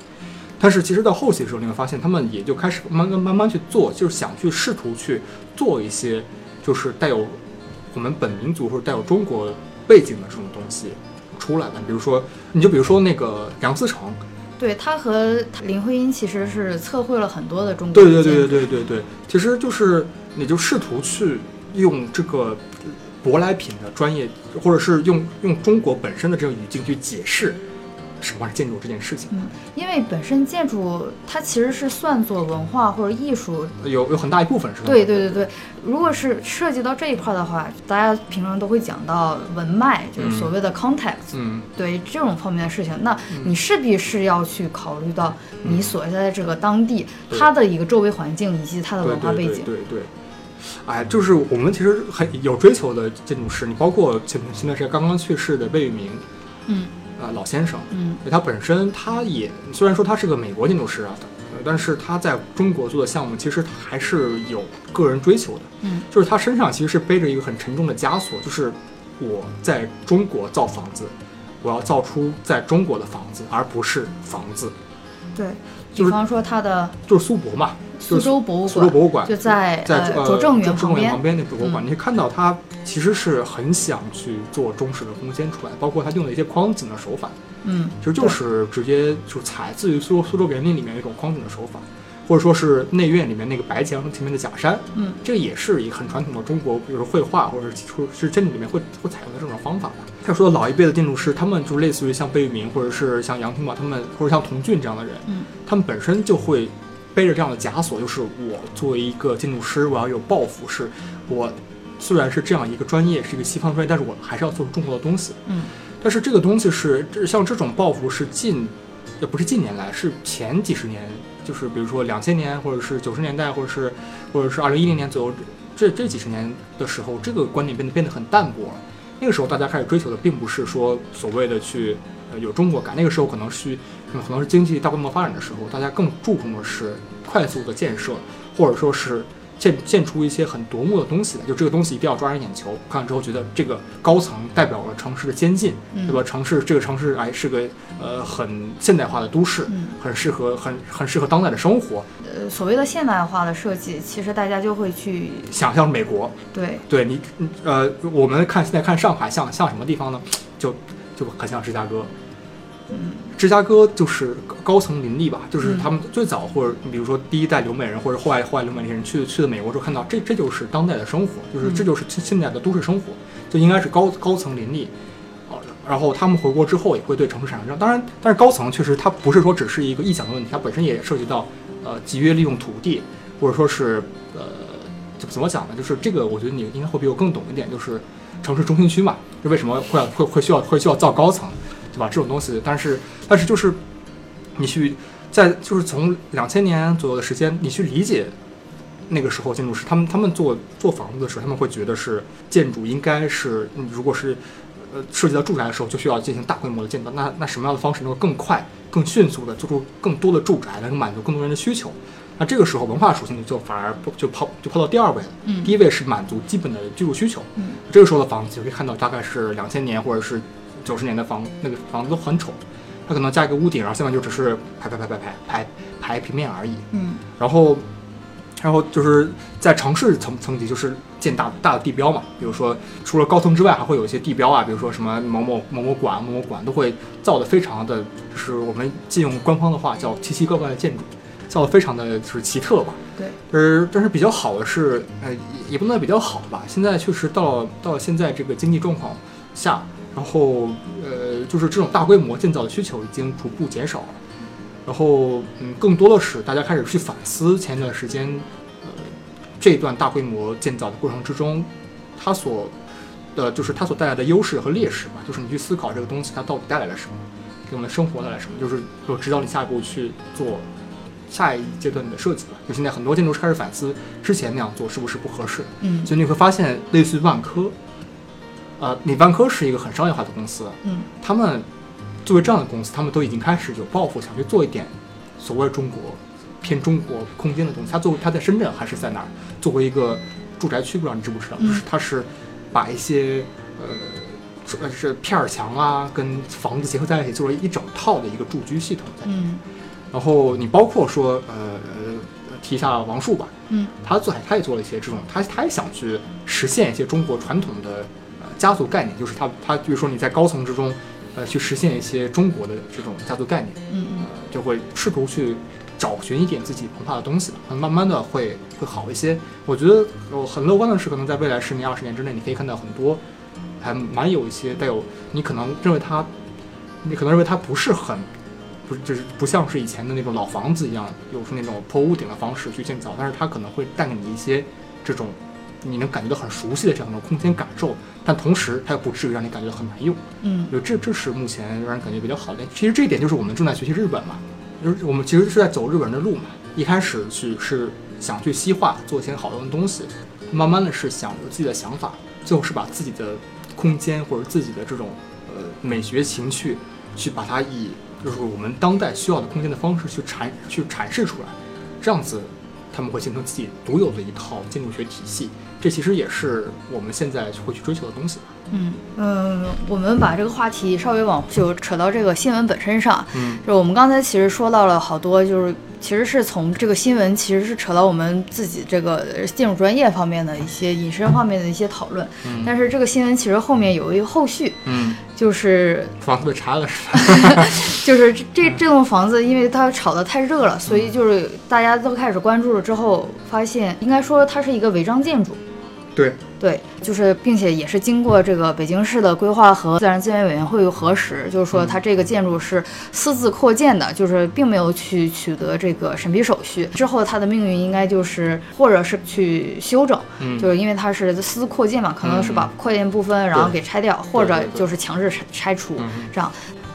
但是其实到后期的时候，你会发现他们也就开始慢慢慢慢去做，就是想去试图去做一些，就是带有我们本民族或者带有中国背景的这种东西出来的。比如说，你就比如说那个梁思成，
对他和林徽因其实是测绘了很多的中国
对对对对对对对，其实就是你就试图去用这个舶来品的专业，或者是用用中国本身的这个语境去解释什么是建筑这件事情，
嗯，因为本身建筑它其实是算作文化或者艺术
有有很大一部分是吧？
对对对对，如果是涉及到这一块的话，大家平常都会讲到文脉，就是所谓的 context，、
嗯，
对这种方面的事情，那你势必是要去考虑到你所在的这个当地、
对
它的一个周围环境以及它的文化背景。
对对对。哎，就是我们其实很有追求的建筑师，你包括前前段时间刚刚去世的魏玉明，
嗯
呃老先生，
嗯。
他本身他也虽然说他是个美国建筑师啊，呃但是他在中国做的项目其实还是有个人追求的，
嗯，
就是他身上其实是背着一个很沉重的枷锁，就是我在中国造房子，我要造出在中国的房子，而不是房子，
对，
就是
比方说它的
就是苏博嘛，
苏州博物馆
苏州博物馆
就在
在
呃拙政园
旁
旁边。
旁边那博物馆，
嗯
你可以看到他其实是很想去做中式的空间出来，包括他用的一些框景的手法，
嗯，
其实就是直接就采自于苏苏州园林里面那种框景的手法，或者说是内院里面那个白墙前面的假山，
嗯，
这个也是一个很传统的中国，比如说绘画或者是说是建筑里面会会采用的这种方法吧。他说老一辈的建筑师，他们就类似于像贝聿铭或者是像杨廷宝他们，或者像童俊这样的人，
嗯，
他们本身就会背着这样的枷锁，就是我作为一个建筑师，我要有抱负，是我虽然是这样一个专业，是一个西方专业，但是我还是要做出中国的东西。
嗯，
但是这个东西是，这像这种抱负是近，也不是近年来，是前几十年，就是比如说两千年，或者是九十年代，或者是或者是二零一零年左右，这这几十年的时候，这个观点变得变得很淡薄。那个时候大家开始追求的并不是说所谓的去呃有中国感，那个时候可能是可能是经济大规模发展的时候，大家更注重的是快速的建设，或者说是建建出一些很夺目的东西来，就这个东西一定要抓人眼球，看了之后觉得这个高层代表了城市的先进，
嗯
对吧？城市这个城市哎是个呃很现代化的都市，
嗯
很适合很很适合当代的生活，
呃，所谓的现代化的设计，其实大家就会去
想象美国，
对，
对你呃我们看现在看上海像像什么地方呢？就就很像芝加哥，
嗯
芝加哥就是高层林立吧，就是
嗯
他们最早或者比如说第一代留美人或者后来后来留美人去去了美国之后，看到这这就是当代的生活，就是
嗯
这就是现现在的都市生活，就应该是高高层林立。哦然后他们回国之后也会对城市产生当然，但是高层确实它不是说只是一个臆想的问题，它本身也涉及到呃集约利用土地，或者说是呃怎怎么讲呢？就是这个我觉得你应该会比我更懂一点，就是城市中心区嘛，就为什么会要会会需要会需要造高层，对吧？这种东西，但是但是就是你去在就是从两千年左右的时间，你去理解那个时候建筑师他们他们做做房子的时候，他们会觉得是建筑应该是嗯如果是呃涉及到住宅的时候，就需要进行大规模的建造。那那什么样的方式能够更快、更迅速的做出更多的住宅，能够满足更多人的需求？那这个时候文化属性就反而不就抛就抛到第二位了。
嗯
第一位是满足基本的居住需求。
嗯
这个时候的房子就可以看到，大概是两千年或者是九十年的房，那个房子都很丑，它可能加一个屋顶，然后下面就只是排排排排排排排平面而已。
嗯
然后，然后就是在城市层层级，就是建大大的地标嘛，比如说除了高层之外，还会有一些地标啊，比如说什么某某某某馆、某某馆，都会造的非常的，就是我们借用官方的话叫奇奇怪怪的建筑，造的非常的就是奇特吧。
对，
呃，但是比较好的是，呃，也也不能比较好吧。现在确实到了到了现在这个经济状况下，然后呃，就是这种大规模建造的需求已经逐步减少了。然后，嗯，更多的是大家开始去反思前一段时间，呃，这段大规模建造的过程之中，它所的就是它所带来的优势和劣势吧。就是你去思考这个东西它到底带来了什么，给我们生活带来什么，就是就指导你下一步去做下一阶段的设计吧。就现在很多建筑师开始反思之前那样做是不是不合适。
嗯
所以你会发现，类似于万科，呃，你万科是一个很商业化的公司，
嗯
他们作为这样的公司，他们都已经开始有抱负，想去做一点所谓中国偏中国空间的东西。他作为他在深圳还是在哪儿？作为一个住宅区，不知道你知不知道？
嗯
就是他是把一些呃是呃是片儿墙啊跟房子结合在一起，做了一整套的一个住居系统在里面。
嗯
然后你包括说呃呃提一下王树吧，
嗯
他做他也做了一些这种，他他也想去实现一些中国传统的呃家族概念，就是他他比如说你在高层之中，呃去实现一些中国的这种家族概念，
嗯
呃就会试图去找寻一点自己文化的东西吧，那慢慢的会会好一些。我觉得我很乐观的是，可能在未来十年二十年之内，你可以看到很多还蛮有一些带有你可能认为它，你可能认为它不是很。不是，就是不像是以前的那种老房子一样，有是那种破屋顶的方式去建造，但是它可能会带给你一些这种你能感觉到很熟悉的这样的空间感受，但同时它又不至于让你感觉到很难用。
嗯
就这这是目前让人感觉比较好的。其实这一点就是我们正在学习日本嘛，就是我们其实是在走日本人的路嘛。一开始去是想去西化，做一些好用的东西，慢慢的是想有自己的想法，最后是把自己的空间或者自己的这种呃美学情趣，去把它以就是我们当代需要的空间的方式去阐去阐释出来，这样子他们会形成自己独有的一套建筑学体系。这其实也是我们现在会去追求的东西。
嗯嗯，我们把这个话题稍微往就扯到这个新闻本身上，
嗯
就我们刚才其实说到了好多，就是其实是从这个新闻其实是扯到我们自己这个建筑专业方面的一些引申方面的一些讨论，
嗯
但是这个新闻其实后面有一个后续，
嗯，
就是
房子被查了是吧？
就是这这这栋房子，因为它炒得太热了，所以就是大家都开始关注了之后，发现应该说它是一个违章建筑。
对，
对，就是并且也是经过这个北京市的规划和自然资源委员会核实，就是说它这个建筑是私自扩建的，就是并没有去取得这个审批手续。之后它的命运应该就是或者是去修整，
嗯。
就是因为它是私自扩建嘛，可能是把扩建部分然后给拆掉，或者就是强制拆拆除
嗯
这样。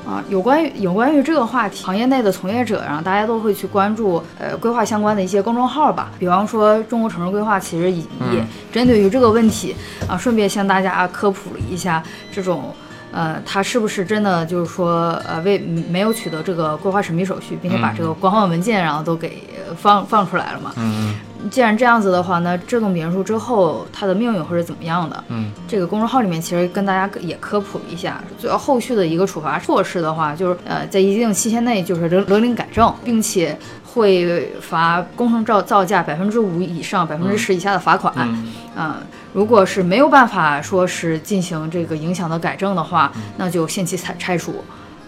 啊，有关于有关于这个话题，行业内的从业者，然后大家都会去关注呃规划相关的一些公众号吧，比方说中国城市规划，其实也
嗯
也针对于这个问题啊，顺便向大家科普了一下这种。呃，它是不是真的就是说，呃，为没有取得这个规划审批手续，并且把
嗯
这个官方文件然后都给呃放放出来了嘛？
嗯
既然这样子的话，那这栋别墅之后它的命运会是怎么样的？
嗯
这个公众号里面其实跟大家也科普了一下，主要后续的一个处罚措施的话，就是呃在一定期限内就是勒勒令改正，并且会罚工程造造价百分之五以上百分之十以下的罚款。
嗯
嗯，如果是没有办法说是进行这个影响的改正的话，那就限期拆拆除。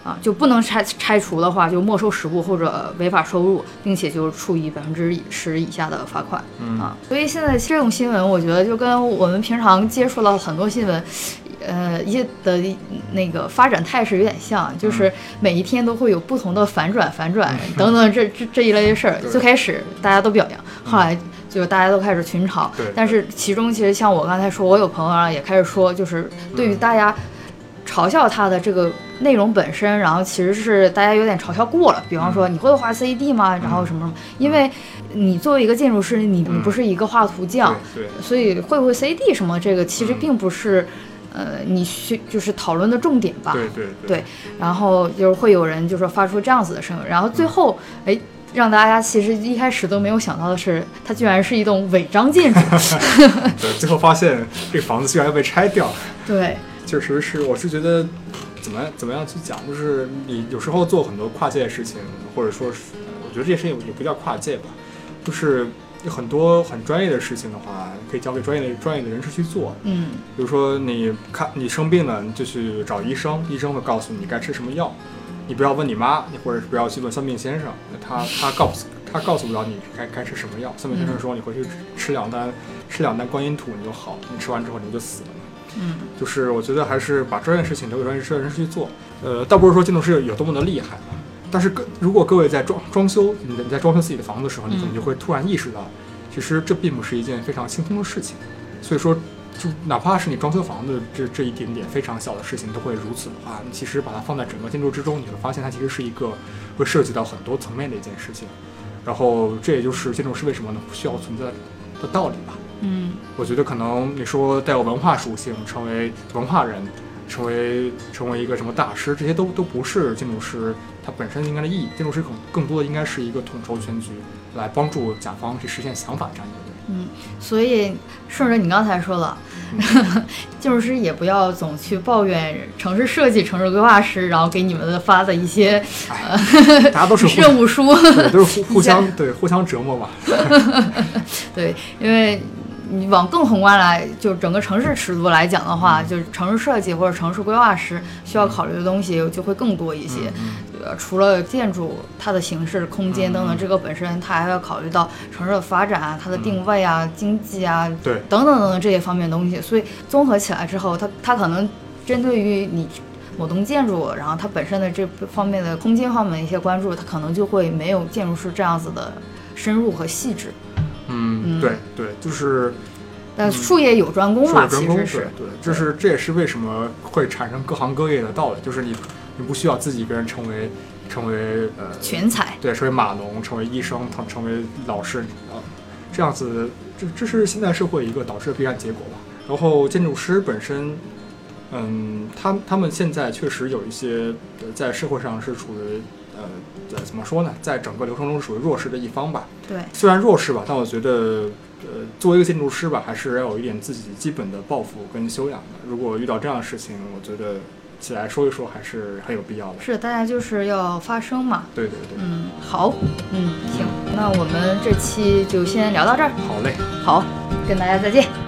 啊，就不能拆拆除的话，就没收实物或者违法收入，并且就处以百分之十以下的罚款。
嗯
啊，所以现在这种新闻，我觉得就跟我们平常接触到很多新闻，呃，一的那个发展态势有点像，就是每一天都会有不同的反转、反转等等这这这一类的事儿。最开始大家都表扬，后来就是大家都开始群嘲
对，
但是其中其实像我刚才说，我有朋友啊也开始说，就是对于大家嘲笑他的这个内容本身，然后其实是大家有点嘲笑过了。比方说，你会画 CAD 吗？然后什么什么？因为你作为一个建筑师，你你不是一个画图匠，所以会不会 CAD 什么这个其实
嗯
并不是，呃，你需就是讨论的重点吧。
对对
对然后就是会有人就说发出这样子的声音，然后最后哎，让大家其实一开始都没有想到的是，它居然是一栋违章建筑。
对，最后发现这个房子居然要被拆掉。
对，
确实是，我是觉得怎么怎么样去讲，就是你有时候做很多跨界的事情，或者说是，我觉得这些事情也不叫跨界吧，就是有很多很专业的事情的话，可以交给专业的专业的人士去做。
嗯
比如说你看你生病了，你就去找医生，医生会告诉你该吃什么药。你不要问你妈，你或者是不要去问算命先生，他他告诉他告诉不了你该该吃什么药。算命先生说你回去吃吃两单吃两单观音土你就好，你吃完之后你就死了。
嗯
就是我觉得还是把专业事情留给专业人士去做。呃，倒不是说建筑师有多么的厉害，但是各如果各位在装装修你在你在装修自己的房子的时候，你可能就会突然意识到，其实这并不是一件非常轻松的事情。所以说，就哪怕是你装修房子这这一点点非常小的事情都会如此的话，你其实把它放在整个建筑之中，你会发现它其实是一个会涉及到很多层面的一件事情。然后这也就是建筑师为什么呢需要存在的道理吧。
嗯
我觉得可能你说带有文化属性，成为文化人，成为成为一个什么大师，这些都都不是建筑师他本身应该的意义。建筑师更更多的应该是一个统筹全局，来帮助甲方去实现想法这样一个人。
嗯，所以顺着你刚才说了，建筑师也不要总去抱怨城市设计、城市规划师，然后给你们的发的一些呃
大家都是互
任务书。
对，都是互互相对互相折磨吧。
对，因为你往更宏观来，就整个城市尺度来讲的话，就是城市设计或者城市规划师需要考虑的东西就会更多一些。
嗯
呃，除了建筑它的形式、空间等等，
嗯
这个本身它还要考虑到城市的发展啊、它的定位啊、经济啊
对，
等等等等这些方面的东西。所以综合起来之后，它它可能针对于你某栋建筑，然后它本身的这方面的空间方面的一些关注，它可能就会没有建筑师这样子的深入和细致。
嗯，
嗯
对对，就是
但术业有专攻嘛，
是专攻，对
其实是
对，这是这也是为什么会产生各行各业的道理，就是你你不需要自己一个人成为成为呃
全才。
对，成为码农，成为医生，成成为老师啊，这样子，这这是现代社会一个导致的必然结果吧。然后建筑师本身，嗯，他他们现在确实有一些呃在社会上是处于呃呃怎么说呢，在整个流程中属于弱势的一方吧。
对，
虽然弱势吧，但我觉得，呃，作为一个建筑师吧，还是要有一点自己基本的抱负跟修养的。如果遇到这样的事情，我觉得起来说一说还是很有必要的。
是大家就是要发声嘛。
对对对，
嗯，好，嗯，行，那我们这期就先聊到这儿。
好嘞。
好，跟大家再见。